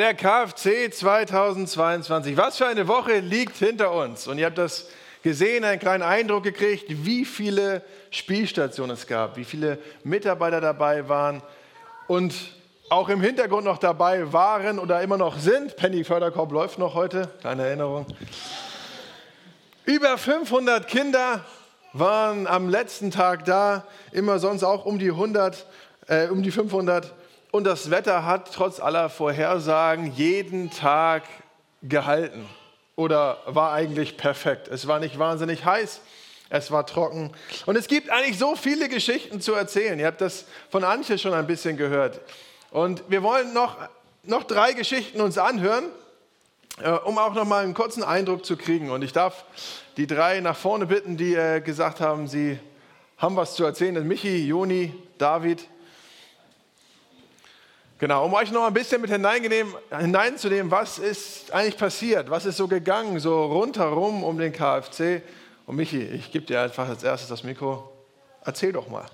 Der KFC 2022. Was für eine Woche liegt hinter uns? Und ihr habt das gesehen, einen kleinen Eindruck gekriegt, wie viele Spielstationen es gab, wie viele Mitarbeiter dabei waren und auch im Hintergrund noch dabei waren oder immer noch sind. Penny Förderkorb läuft noch heute, kleine Erinnerung. Über 500 Kinder waren am letzten Tag da, immer sonst auch um die 100, äh, um die 500 und das Wetter hat trotz aller Vorhersagen jeden Tag gehalten oder war eigentlich perfekt. Es war nicht wahnsinnig heiß, es war trocken. Und es gibt eigentlich so viele Geschichten zu erzählen. Ihr habt das von Antje schon ein bisschen gehört. Und wir wollen noch, noch drei Geschichten uns anhören, äh, um auch noch mal einen kurzen Eindruck zu kriegen. Und ich darf die drei nach vorne bitten, die äh, gesagt haben, sie haben was zu erzählen. Michi, Joni, David. Genau, um euch noch ein bisschen mit hineinzunehmen, was ist eigentlich passiert, was ist so gegangen, so rundherum um den KFC. Und Michi, ich gebe dir einfach als erstes das Mikro. Erzähl doch mal.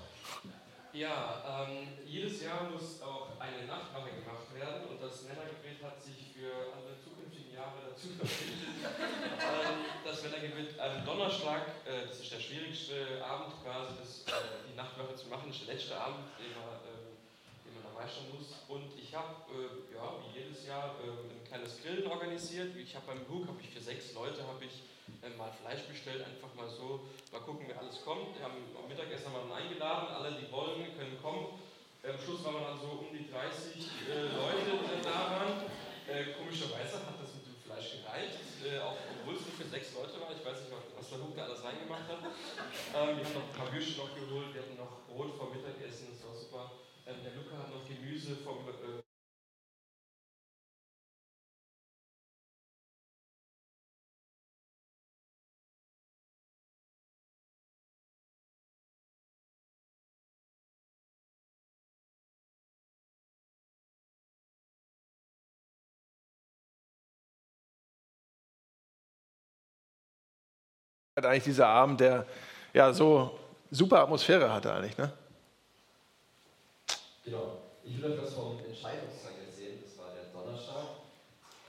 Ja, ähm, jedes Jahr muss auch eine Nachtwache gemacht werden und das Männergebet hat sich für alle zukünftigen Jahre dazu verpflichtet. ähm, das Männergebet am Donnerstag, äh, das ist der schwierigste Abend quasi, das, äh, die Nachtwache zu machen, das ist der letzte Abend, den man, äh, den man dabei stehen muss. Und ich habe, äh, ja, wie jedes Jahr, äh, ein kleines Grillen organisiert. Ich habe beim Hook, habe ich für sechs Leute, habe ich äh, mal Fleisch bestellt, einfach mal so, mal gucken, wer alles kommt. Wir haben am Mittagessen mal eingeladen, alle, die wollen, können kommen. Am Schluss waren wir dann so um die 30 äh, Leute, die da waren. Äh, komischerweise hat das mit dem Fleisch gereicht, äh, auch obwohl es nur für sechs Leute war. Ich weiß nicht, was der Hook da alles reingemacht hat. Ähm, wir haben noch ein paar Würstchen noch geholt, wir hatten noch Brot vom Mittagessen, das war super. Ähm, der Luca hat noch Gemüse vom. Äh eigentlich dieser Abend, der ja so super Atmosphäre hatte eigentlich, ne? Genau. Ich will euch was vom Entscheidungstag erzählen. Das war der Donnerstag.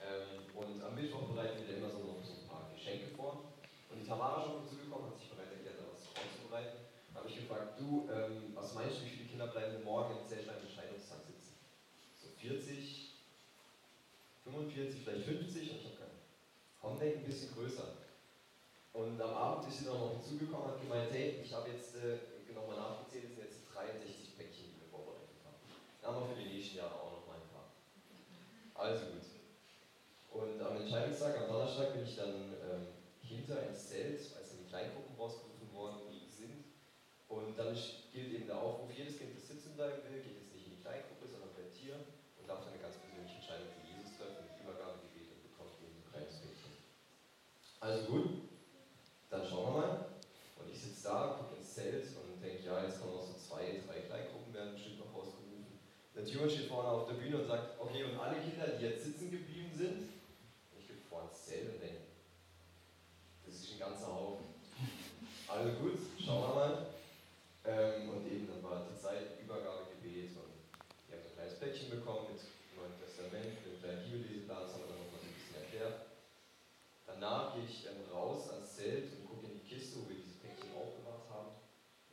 Ähm, und am Mittwoch bereiten wir immer so noch so ein paar Geschenke vor. Und die Tamara schon dazugekommen, hat sich bereit erklärt, da was vorzubereiten. Habe ich gefragt, du, ähm, was meinst du, wie viele Kinder bleiben morgen im Zeltstein Entscheidungstag sitzen? So 40, 45, vielleicht 50? Und ich habe gesagt, komm, denk ein bisschen größer. Und am Abend ist sie dann noch hinzugekommen und hat gemeint, hey, ich habe jetzt äh, nochmal nachgezählt, es sind jetzt 63 haben wir für die nächsten Jahre auch noch mal ein paar. Also gut. Und am Entscheidungstag, am Donnerstag, bin ich dann ähm, hinter ins Zelt, als dann die Kleingruppen rausgerufen worden sind. Und dann gilt eben der Aufruf, jedes Kind, das sitzen bleiben will, geht jetzt nicht in die Kleingruppe, sondern bleibt hier und darf dann eine ganz persönliche Entscheidung für Jesus treffen, mit Übergabegebet und bekommt eben ein kleines. Also gut, dann schauen wir mal. Und ich sitze da, gucke ins Zelt und denke, ja, jetzt kommen noch so zwei, drei Kleingruppen, werden bestimmt noch rausgerufen. Der Tune steht vorne auf der Bühne und sagt, okay, und alle Kinder, die jetzt sitzen geblieben sind, ich gehe vor ins Zelt und denke, das ist ein ganzer Haufen. Also gut, schauen wir mal. Ähm, und eben dann war die Zeit Übergabegebet und wir haben ein kleines Päckchen bekommen mit Neuen Testament, mit kleinen Bibelleseplan, das haben wir dann nochmal so ein bisschen erklärt. Danach gehe ich ähm, raus ans Zelt und gucke in die Kiste, wo wir diese Päckchen aufgemacht haben.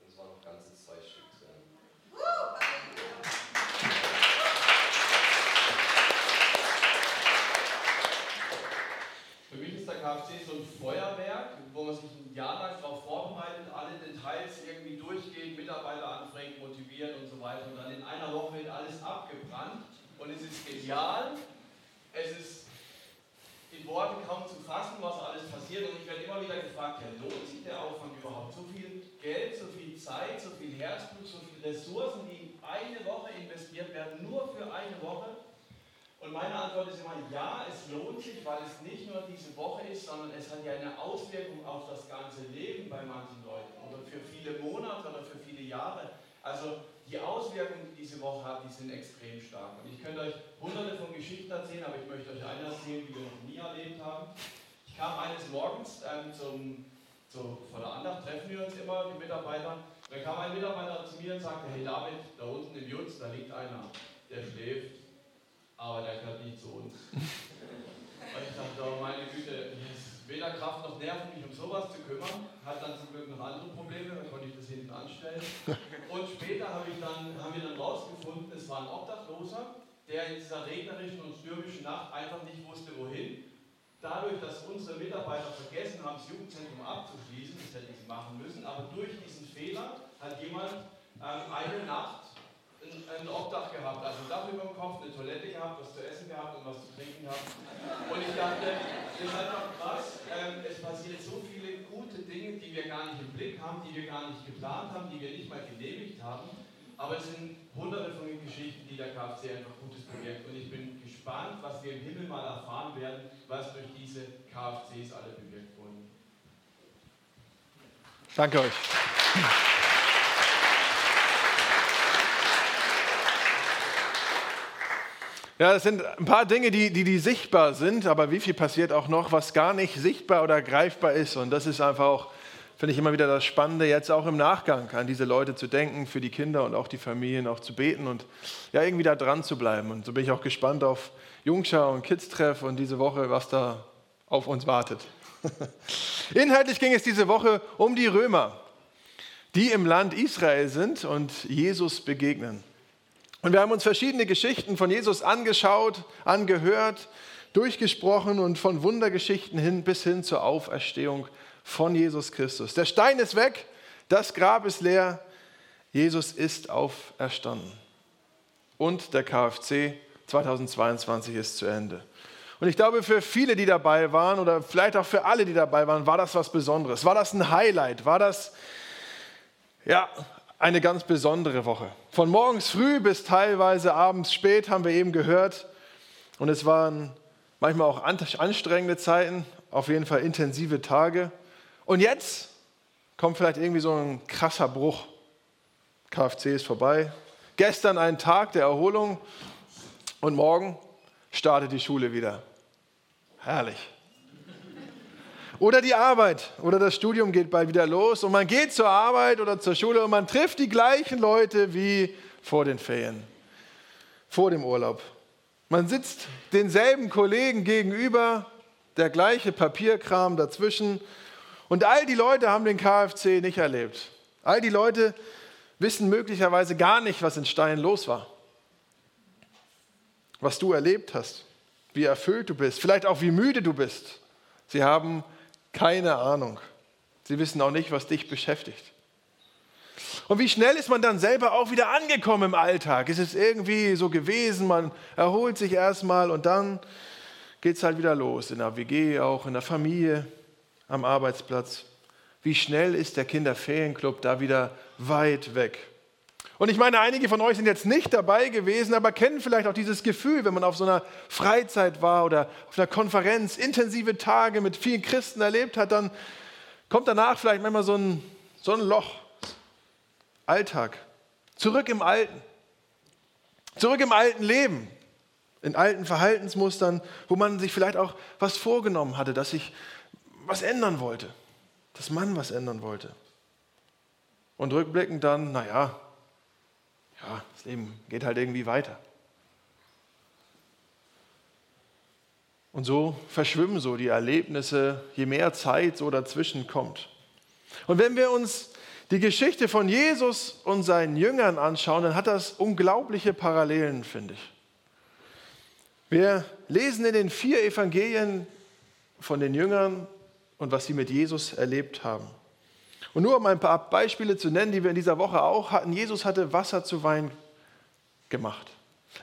Und es waren noch ganze zwei Stück drin. Für mich ist der KFC so ein Feuerwerk, wo man sich ein Jahr lang darauf vorbereitet, alle Details irgendwie durchgeht, Mitarbeiter anfängt, motiviert und so weiter. Und dann in einer Woche wird alles abgebrannt und es ist genial. Es ist in Worten kaum zu fassen, was alles passiert. Und ich werde immer wieder gefragt, ja, lohnt sich der Aufwand überhaupt? So viel Geld, so viel Zeit, so viel Herzblut, so viele Ressourcen, die in eine Woche investiert werden, nur für eine Woche. Und meine Antwort ist immer, ja, es lohnt sich, weil es nicht nur diese Woche ist, sondern es hat ja eine Auswirkung auf das ganze Leben bei manchen Leuten oder für viele Monate oder für viele Jahre. Also die Auswirkungen, die diese Woche hat, die sind extrem stark. Und ich könnte euch hunderte von Geschichten erzählen, aber ich möchte euch eine erzählen, die wir noch nie erlebt haben. Ich kam eines Morgens ähm, zum, zu, vor der Andacht, treffen wir uns immer, die Mitarbeiter. Dann kam ein Mitarbeiter zu mir und sagte, hey David, da unten im Jutz, da liegt einer, der schläft. aber der gehört nicht zu uns. Und ich dachte, oh meine Güte, weder Kraft noch Nerven, mich um sowas zu kümmern. Hat dann zum Glück noch andere Probleme, dann konnte ich das hinten anstellen. Und später hab ich dann, haben wir dann rausgefunden, es war ein Obdachloser, der in dieser regnerischen und stürmischen Nacht einfach nicht wusste, wohin. Dadurch, dass unsere Mitarbeiter vergessen haben, das Jugendzentrum abzuschließen, das hätten sie machen müssen, aber durch diesen Fehler hat jemand ähm, eine Nacht ein, Obdach gehabt, also ein Dach über dem Kopf, eine Toilette gehabt, was zu essen gehabt und was zu trinken gehabt. Und ich dachte, das ist einfach krass, ähm, es passiert so viele gute Dinge, die wir gar nicht im Blick haben, die wir gar nicht geplant haben, die wir nicht mal genehmigt haben. Aber es sind hunderte von Geschichten, die der KFC einfach Gutes bewirkt. Und ich bin gespannt, was wir im Himmel mal erfahren werden, was durch diese KFCs alle bewirkt wurden. Danke euch. Ja, das sind ein paar Dinge, die, die, die sichtbar sind, aber wie viel passiert auch noch, was gar nicht sichtbar oder greifbar ist. Und das ist einfach auch finde ich immer wieder das Spannende, jetzt auch im Nachgang an diese Leute zu denken, für die Kinder und auch die Familien auch zu beten und ja, irgendwie da dran zu bleiben. Und so bin ich auch gespannt auf Jungschau und Kids-Treff und diese Woche, was da auf uns wartet. Inhaltlich ging es diese Woche um die Römer, die im Land Israel sind und Jesus begegnen. Und wir haben uns verschiedene Geschichten von Jesus angeschaut, angehört, durchgesprochen und von Wundergeschichten hin bis hin zur Auferstehung von Jesus Christus. Der Stein ist weg, das Grab ist leer, Jesus ist auferstanden. Und der KFC 2022 ist zu Ende. Und ich glaube, für viele, die dabei waren, oder vielleicht auch für alle, die dabei waren, war das was Besonderes. War das ein Highlight? War das ja, eine ganz besondere Woche? Von morgens früh bis teilweise abends spät haben wir eben gehört. Und es waren manchmal auch anstrengende Zeiten, auf jeden Fall intensive Tage. Und jetzt kommt vielleicht irgendwie so ein krasser Bruch. KFC ist vorbei. Gestern ein Tag der Erholung und morgen startet die Schule wieder. Herrlich. Oder die Arbeit oder das Studium geht bald wieder los und man geht zur Arbeit oder zur Schule und man trifft die gleichen Leute wie vor den Ferien, vor dem Urlaub. Man sitzt denselben Kollegen gegenüber, der gleiche Papierkram dazwischen und all die Leute haben den KFC nicht erlebt. All die Leute wissen möglicherweise gar nicht, was in Stein los war. Was du erlebt hast, wie erfüllt du bist, vielleicht auch wie müde du bist. Sie haben keine Ahnung. Sie wissen auch nicht, was dich beschäftigt. Und wie schnell ist man dann selber auch wieder angekommen im Alltag? Ist es irgendwie so gewesen, man erholt sich erstmal und dann geht es halt wieder los, in der WG, auch in der Familie am Arbeitsplatz. Wie schnell ist der Kinderferienclub da wieder weit weg? Und ich meine, einige von euch sind jetzt nicht dabei gewesen, aber kennen vielleicht auch dieses Gefühl, wenn man auf so einer Freizeit war oder auf einer Konferenz, intensive Tage mit vielen Christen erlebt hat, dann kommt danach vielleicht manchmal so ein, so ein Loch. Alltag. Zurück im Alten. Zurück im alten Leben. In alten Verhaltensmustern, wo man sich vielleicht auch was vorgenommen hatte, dass sich was ändern wollte, dass man was ändern wollte. Und rückblickend dann, naja, ja, das Leben geht halt irgendwie weiter. Und so verschwimmen so die Erlebnisse, je mehr Zeit so dazwischen kommt. Und wenn wir uns die Geschichte von Jesus und seinen Jüngern anschauen, dann hat das unglaubliche Parallelen, finde ich. Wir lesen in den vier Evangelien von den Jüngern und was sie mit Jesus erlebt haben. Und nur um ein paar Beispiele zu nennen, die wir in dieser Woche auch hatten. Jesus hatte Wasser zu Wein gemacht.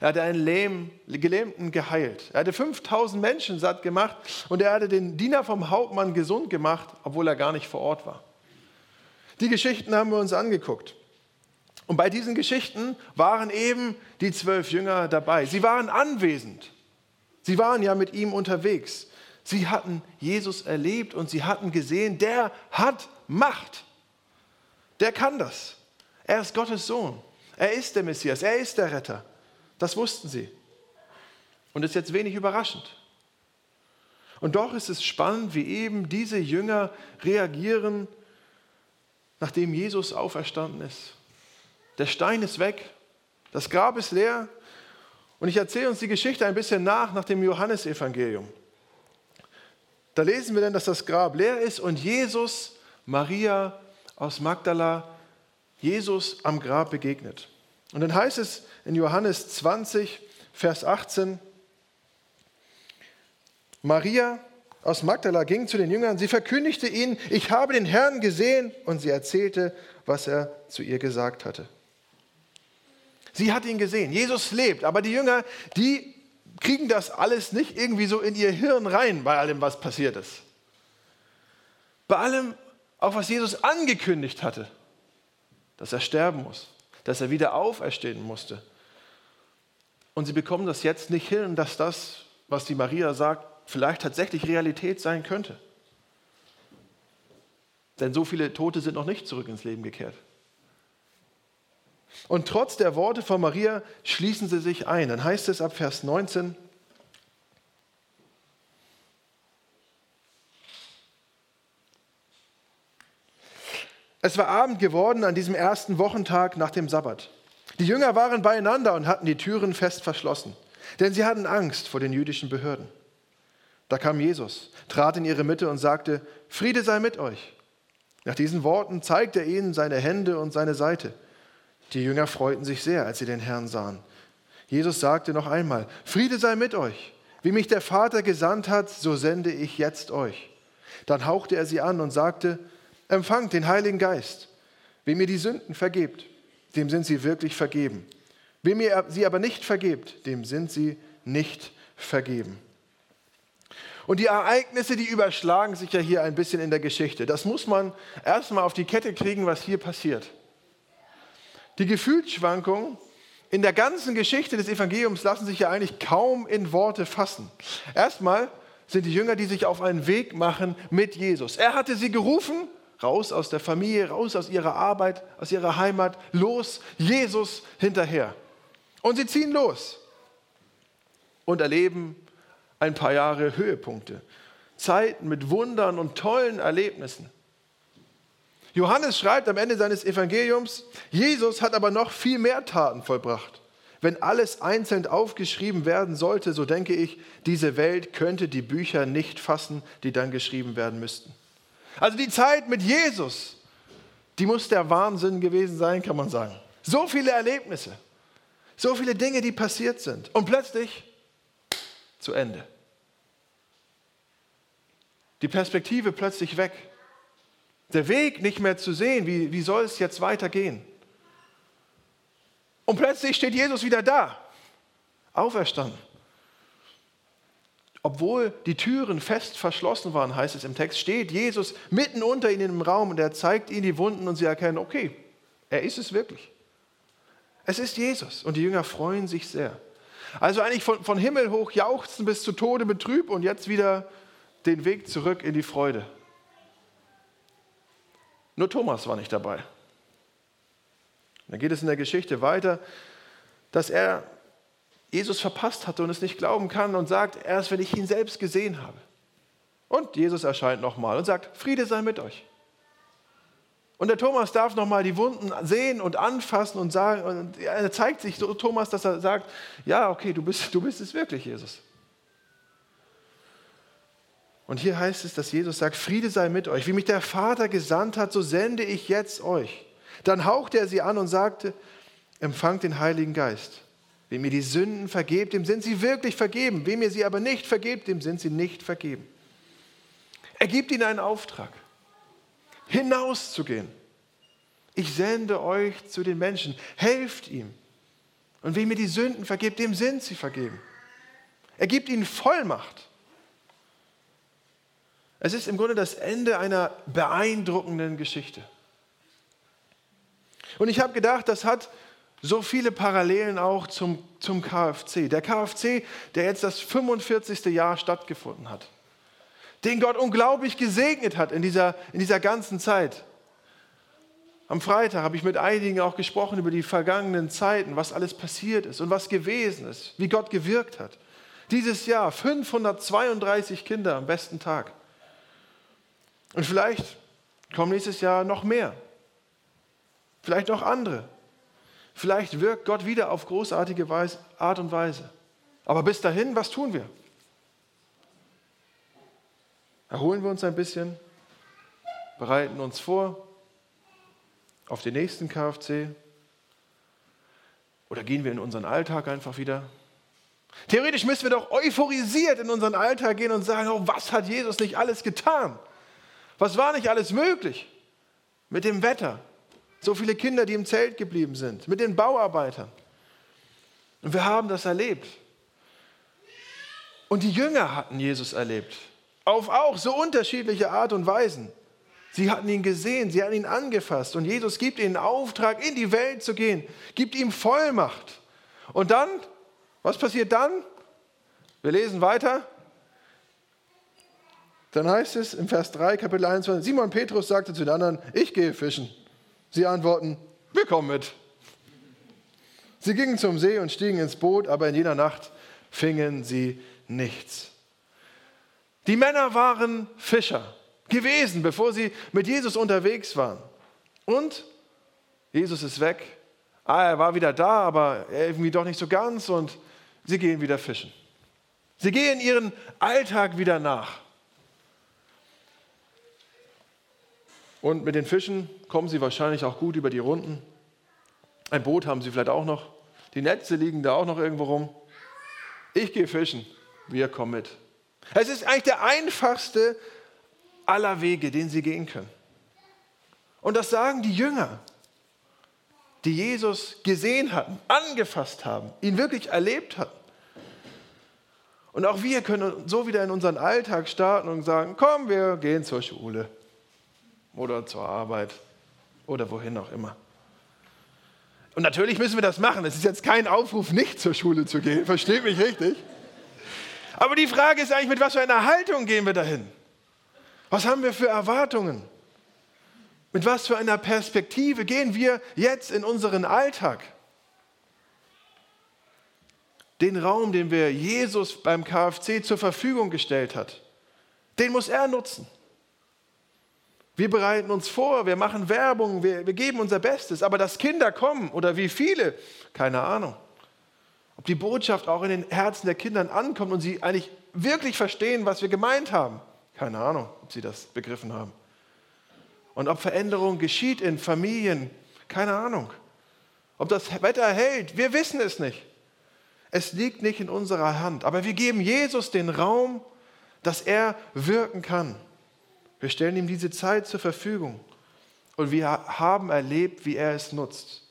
Er hatte einen Lähm, Gelähmten geheilt. Er hatte 5000 Menschen satt gemacht und er hatte den Diener vom Hauptmann gesund gemacht, obwohl er gar nicht vor Ort war. Die Geschichten haben wir uns angeguckt. Und bei diesen Geschichten waren eben die zwölf Jünger dabei. Sie waren anwesend. Sie waren ja mit ihm unterwegs. Sie hatten Jesus erlebt und sie hatten gesehen, der hat Macht. Der kann das. Er ist Gottes Sohn. Er ist der Messias. Er ist der Retter. Das wussten sie. Und ist jetzt wenig überraschend. Und doch ist es spannend, wie eben diese Jünger reagieren, nachdem Jesus auferstanden ist. Der Stein ist weg, das Grab ist leer Und ich erzähle uns die Geschichte ein bisschen nach, nach dem Johannesevangelium. Da lesen wir dann, dass das Grab leer ist und Jesus, Maria aus Magdala, Jesus am Grab begegnet. Und dann heißt es in Johannes 20, Vers 18, Maria aus Magdala ging zu den Jüngern, sie verkündigte ihnen, ich habe den Herrn gesehen und sie erzählte, was er zu ihr gesagt hatte. Sie hat ihn gesehen, Jesus lebt, aber die Jünger, die kriegen das alles nicht irgendwie so in ihr Hirn rein bei allem, was passiert ist. Bei allem, auch was Jesus angekündigt hatte, dass er sterben muss, dass er wieder auferstehen musste. Und sie bekommen das jetzt nicht hin, dass das, was die Maria sagt, vielleicht tatsächlich Realität sein könnte. Denn so viele Tote sind noch nicht zurück ins Leben gekehrt. Und trotz der Worte von Maria schließen sie sich ein. Dann heißt es ab Vers 19, Es war Abend geworden an diesem ersten Wochentag nach dem Sabbat. Die Jünger waren beieinander und hatten die Türen fest verschlossen, denn sie hatten Angst vor den jüdischen Behörden. Da kam Jesus, trat in ihre Mitte und sagte, Friede sei mit euch. Nach diesen Worten zeigte er ihnen seine Hände und seine Seite. Die Jünger freuten sich sehr, als sie den Herrn sahen. Jesus sagte noch einmal, Friede sei mit euch. Wie mich der Vater gesandt hat, so sende ich jetzt euch. Dann hauchte er sie an und sagte, empfangt den Heiligen Geist. Wem ihr die Sünden vergebt, dem sind sie wirklich vergeben. Wem ihr sie aber nicht vergebt, dem sind sie nicht vergeben. Und die Ereignisse, die überschlagen sich ja hier ein bisschen in der Geschichte. Das muss man erstmal auf die Kette kriegen, was hier passiert. Die Gefühlsschwankungen in der ganzen Geschichte des Evangeliums lassen sich ja eigentlich kaum in Worte fassen. Erstmal sind die Jünger, die sich auf einen Weg machen mit Jesus. Er hatte sie gerufen, raus aus der Familie, raus aus ihrer Arbeit, aus ihrer Heimat, los, Jesus hinterher. Und sie ziehen los und erleben ein paar Jahre Höhepunkte, Zeiten mit Wundern und tollen Erlebnissen. Johannes schreibt am Ende seines Evangeliums, Jesus hat aber noch viel mehr Taten vollbracht. Wenn alles einzeln aufgeschrieben werden sollte, so denke ich, diese Welt könnte die Bücher nicht fassen, die dann geschrieben werden müssten. Also die Zeit mit Jesus, die muss der Wahnsinn gewesen sein, kann man sagen. So viele Erlebnisse, so viele Dinge, die passiert sind. Und plötzlich zu Ende. Die Perspektive plötzlich weg der Weg nicht mehr zu sehen, wie, wie soll es jetzt weitergehen. Und plötzlich steht Jesus wieder da, auferstanden. Obwohl die Türen fest verschlossen waren, heißt es im Text, steht Jesus mitten unter ihnen im Raum und er zeigt ihnen die Wunden und sie erkennen, okay, er ist es wirklich. Es ist Jesus und die Jünger freuen sich sehr. Also eigentlich von, von Himmel hoch jauchzen bis zu Tode betrübt und jetzt wieder den Weg zurück in die Freude. Nur Thomas war nicht dabei. Dann geht es in der Geschichte weiter, dass er Jesus verpasst hatte und es nicht glauben kann und sagt, erst wenn ich ihn selbst gesehen habe. Und Jesus erscheint nochmal und sagt, Friede sei mit euch. Und der Thomas darf nochmal die Wunden sehen und anfassen und sagen, und er zeigt sich so Thomas, dass er sagt, ja, okay, du bist, du bist es wirklich, Jesus. Und hier heißt es, dass Jesus sagt, Friede sei mit euch. Wie mich der Vater gesandt hat, so sende ich jetzt euch. Dann hauchte er sie an und sagte, empfangt den Heiligen Geist. Wem ihr die Sünden vergebt, dem sind sie wirklich vergeben. Wem ihr sie aber nicht vergebt, dem sind sie nicht vergeben. Er gibt ihnen einen Auftrag, hinauszugehen. Ich sende euch zu den Menschen. Helft ihm. Und wem ihr die Sünden vergebt, dem sind sie vergeben. Er gibt ihnen Vollmacht. Es ist im Grunde das Ende einer beeindruckenden Geschichte. Und ich habe gedacht, das hat so viele Parallelen auch zum, zum KFC. Der KFC, der jetzt das 45. Jahr stattgefunden hat, den Gott unglaublich gesegnet hat in dieser, in dieser ganzen Zeit. Am Freitag habe ich mit einigen auch gesprochen über die vergangenen Zeiten, was alles passiert ist und was gewesen ist, wie Gott gewirkt hat. Dieses Jahr 532 Kinder am besten Tag. Und vielleicht kommen nächstes Jahr noch mehr. Vielleicht noch andere. Vielleicht wirkt Gott wieder auf großartige Weise, Art und Weise. Aber bis dahin, was tun wir? Erholen wir uns ein bisschen, bereiten uns vor auf den nächsten KFC oder gehen wir in unseren Alltag einfach wieder? Theoretisch müssen wir doch euphorisiert in unseren Alltag gehen und sagen, oh, was hat Jesus nicht alles getan? Was war nicht alles möglich? Mit dem Wetter, so viele Kinder, die im Zelt geblieben sind, mit den Bauarbeitern. Und wir haben das erlebt. Und die Jünger hatten Jesus erlebt. Auf auch so unterschiedliche Art und Weisen. Sie hatten ihn gesehen, sie hatten ihn angefasst. Und Jesus gibt ihnen Auftrag, in die Welt zu gehen, gibt ihm Vollmacht. Und dann, was passiert dann? Wir lesen weiter. Dann heißt es im Vers 3, Kapitel 21, Simon Petrus sagte zu den anderen, ich gehe fischen. Sie antworten, wir kommen mit. Sie gingen zum See und stiegen ins Boot, aber in jener Nacht fingen sie nichts. Die Männer waren Fischer gewesen, bevor sie mit Jesus unterwegs waren. Und Jesus ist weg. Ah, er war wieder da, aber irgendwie doch nicht so ganz und sie gehen wieder fischen. Sie gehen ihren Alltag wieder nach. Und mit den Fischen kommen sie wahrscheinlich auch gut über die Runden. Ein Boot haben sie vielleicht auch noch. Die Netze liegen da auch noch irgendwo rum. Ich gehe fischen, wir kommen mit. Es ist eigentlich der einfachste aller Wege, den sie gehen können. Und das sagen die Jünger, die Jesus gesehen hatten, angefasst haben, ihn wirklich erlebt hatten. Und auch wir können so wieder in unseren Alltag starten und sagen, komm, wir gehen zur Schule oder zur Arbeit oder wohin auch immer. Und natürlich müssen wir das machen. Es ist jetzt kein Aufruf, nicht zur Schule zu gehen, versteht mich richtig. Aber die Frage ist eigentlich, mit was für einer Haltung gehen wir dahin? Was haben wir für Erwartungen? Mit was für einer Perspektive gehen wir jetzt in unseren Alltag? Den Raum, den wir Jesus beim KFC zur Verfügung gestellt hat, den muss er nutzen. Wir bereiten uns vor, wir machen Werbung, wir, wir geben unser Bestes. Aber dass Kinder kommen oder wie viele, keine Ahnung. Ob die Botschaft auch in den Herzen der Kinder ankommt und sie eigentlich wirklich verstehen, was wir gemeint haben. Keine Ahnung, ob sie das begriffen haben. Und ob Veränderung geschieht in Familien, keine Ahnung. Ob das Wetter hält, wir wissen es nicht. Es liegt nicht in unserer Hand. Aber wir geben Jesus den Raum, dass er wirken kann. Wir stellen ihm diese Zeit zur Verfügung und wir haben erlebt, wie er es nutzt.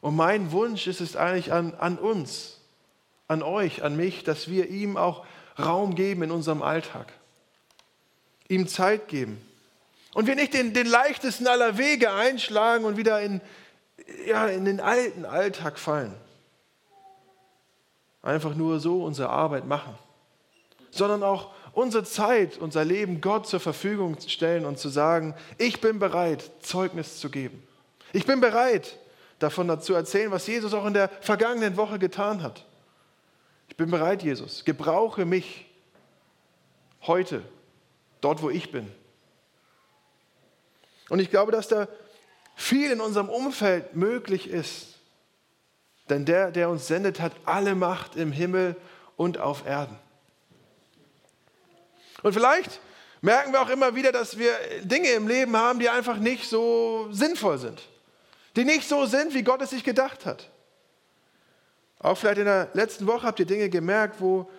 Und mein Wunsch ist es eigentlich an, an uns, an euch, an mich, dass wir ihm auch Raum geben in unserem Alltag, ihm Zeit geben und wir nicht den, den leichtesten aller Wege einschlagen und wieder in, ja, in den alten Alltag fallen. Einfach nur so unsere Arbeit machen, sondern auch unsere Zeit, unser Leben Gott zur Verfügung stellen und zu sagen, ich bin bereit, Zeugnis zu geben. Ich bin bereit, davon zu erzählen, was Jesus auch in der vergangenen Woche getan hat. Ich bin bereit, Jesus. Gebrauche mich heute, dort, wo ich bin. Und ich glaube, dass da viel in unserem Umfeld möglich ist. Denn der, der uns sendet, hat alle Macht im Himmel und auf Erden. Und vielleicht merken wir auch immer wieder, dass wir Dinge im Leben haben, die einfach nicht so sinnvoll sind. Die nicht so sind, wie Gott es sich gedacht hat. Auch vielleicht in der letzten Woche habt ihr Dinge gemerkt, wo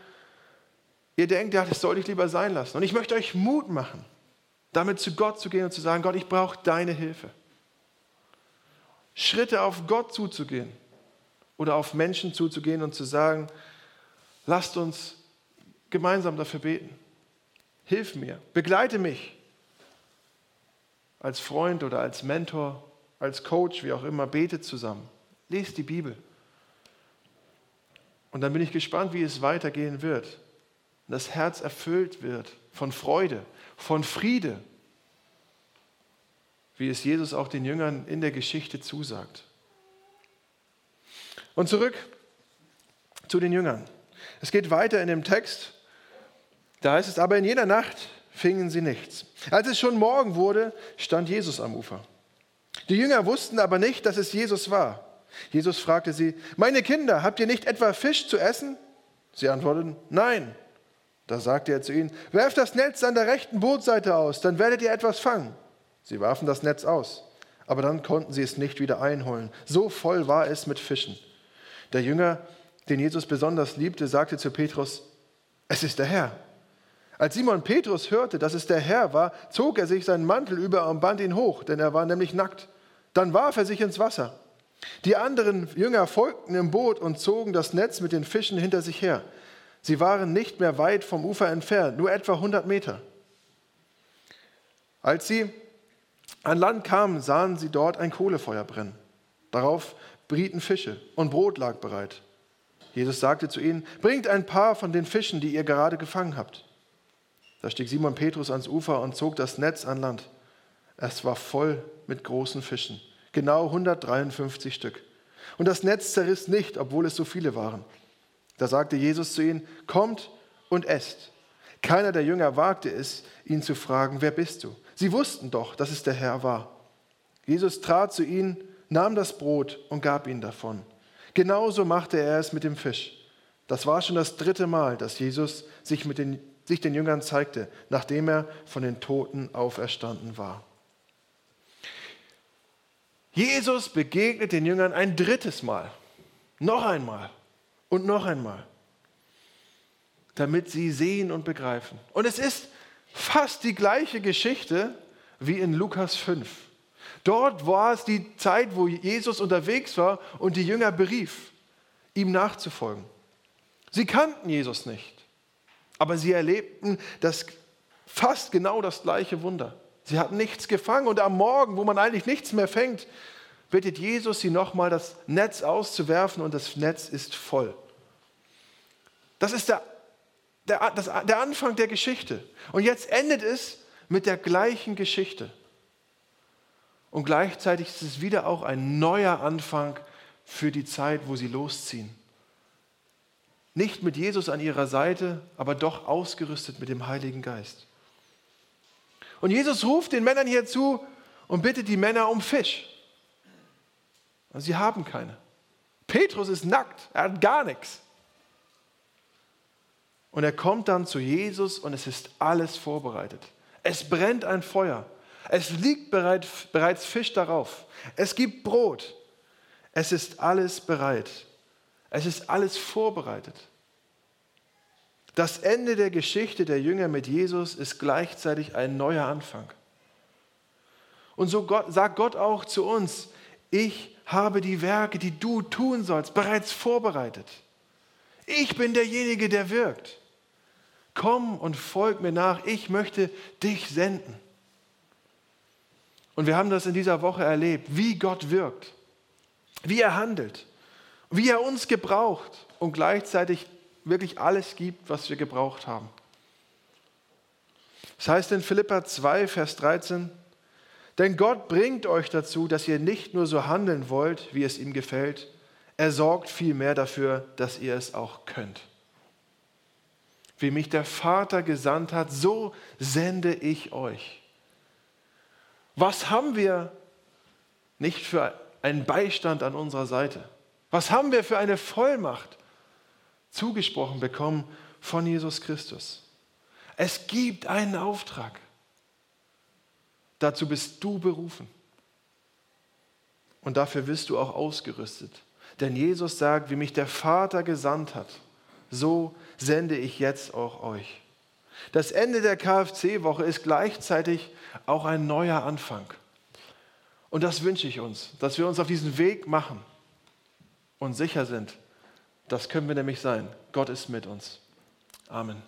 ihr denkt, ja, das sollte ich lieber sein lassen. Und ich möchte euch Mut machen, damit zu Gott zu gehen und zu sagen, Gott, ich brauche deine Hilfe. Schritte auf Gott zuzugehen oder auf Menschen zuzugehen und zu sagen, lasst uns gemeinsam dafür beten. Hilf mir, begleite mich als Freund oder als Mentor, als Coach, wie auch immer, betet zusammen. Lest die Bibel. Und dann bin ich gespannt, wie es weitergehen wird. Das Herz erfüllt wird von Freude, von Friede, wie es Jesus auch den Jüngern in der Geschichte zusagt. Und zurück zu den Jüngern. Es geht weiter in dem Text da heißt es, aber in jener Nacht fingen sie nichts. Als es schon Morgen wurde, stand Jesus am Ufer. Die Jünger wussten aber nicht, dass es Jesus war. Jesus fragte sie, meine Kinder, habt ihr nicht etwa Fisch zu essen? Sie antworteten, nein. Da sagte er zu ihnen, werft das Netz an der rechten Bootseite aus, dann werdet ihr etwas fangen. Sie warfen das Netz aus, aber dann konnten sie es nicht wieder einholen. So voll war es mit Fischen. Der Jünger, den Jesus besonders liebte, sagte zu Petrus, es ist der Herr. Als Simon Petrus hörte, dass es der Herr war, zog er sich seinen Mantel über und band ihn hoch, denn er war nämlich nackt. Dann warf er sich ins Wasser. Die anderen Jünger folgten im Boot und zogen das Netz mit den Fischen hinter sich her. Sie waren nicht mehr weit vom Ufer entfernt, nur etwa 100 Meter. Als sie an Land kamen, sahen sie dort ein Kohlefeuer brennen. Darauf brieten Fische und Brot lag bereit. Jesus sagte zu ihnen, bringt ein paar von den Fischen, die ihr gerade gefangen habt. Da stieg Simon Petrus ans Ufer und zog das Netz an Land. Es war voll mit großen Fischen, genau 153 Stück. Und das Netz zerriss nicht, obwohl es so viele waren. Da sagte Jesus zu ihnen, kommt und esst. Keiner der Jünger wagte es, ihn zu fragen, wer bist du? Sie wussten doch, dass es der Herr war. Jesus trat zu ihnen, nahm das Brot und gab ihnen davon. Genauso machte er es mit dem Fisch. Das war schon das dritte Mal, dass Jesus sich mit den sich den Jüngern zeigte, nachdem er von den Toten auferstanden war. Jesus begegnet den Jüngern ein drittes Mal, noch einmal und noch einmal, damit sie sehen und begreifen. Und es ist fast die gleiche Geschichte wie in Lukas 5. Dort war es die Zeit, wo Jesus unterwegs war und die Jünger berief, ihm nachzufolgen. Sie kannten Jesus nicht. Aber sie erlebten das fast genau das gleiche Wunder. Sie hatten nichts gefangen und am Morgen, wo man eigentlich nichts mehr fängt, bittet Jesus sie nochmal, das Netz auszuwerfen und das Netz ist voll. Das ist der, der, das, der Anfang der Geschichte. Und jetzt endet es mit der gleichen Geschichte. Und gleichzeitig ist es wieder auch ein neuer Anfang für die Zeit, wo sie losziehen. Nicht mit Jesus an ihrer Seite, aber doch ausgerüstet mit dem Heiligen Geist. Und Jesus ruft den Männern hier zu und bittet die Männer um Fisch. Und sie haben keine. Petrus ist nackt, er hat gar nichts. Und er kommt dann zu Jesus und es ist alles vorbereitet. Es brennt ein Feuer. Es liegt bereits Fisch darauf. Es gibt Brot. Es ist alles bereit. Es ist alles vorbereitet. Das Ende der Geschichte der Jünger mit Jesus ist gleichzeitig ein neuer Anfang. Und so Gott, sagt Gott auch zu uns, ich habe die Werke, die du tun sollst, bereits vorbereitet. Ich bin derjenige, der wirkt. Komm und folg mir nach, ich möchte dich senden. Und wir haben das in dieser Woche erlebt, wie Gott wirkt, wie er handelt, wie er uns gebraucht und gleichzeitig wirklich alles gibt, was wir gebraucht haben. Das heißt in Philippa 2, Vers 13, denn Gott bringt euch dazu, dass ihr nicht nur so handeln wollt, wie es ihm gefällt, er sorgt vielmehr dafür, dass ihr es auch könnt. Wie mich der Vater gesandt hat, so sende ich euch. Was haben wir nicht für einen Beistand an unserer Seite? Was haben wir für eine Vollmacht? Zugesprochen bekommen von Jesus Christus. Es gibt einen Auftrag. Dazu bist du berufen. Und dafür wirst du auch ausgerüstet. Denn Jesus sagt, wie mich der Vater gesandt hat, so sende ich jetzt auch euch. Das Ende der KFC-Woche ist gleichzeitig auch ein neuer Anfang. Und das wünsche ich uns, dass wir uns auf diesen Weg machen und sicher sind, das können wir nämlich sein. Gott ist mit uns. Amen.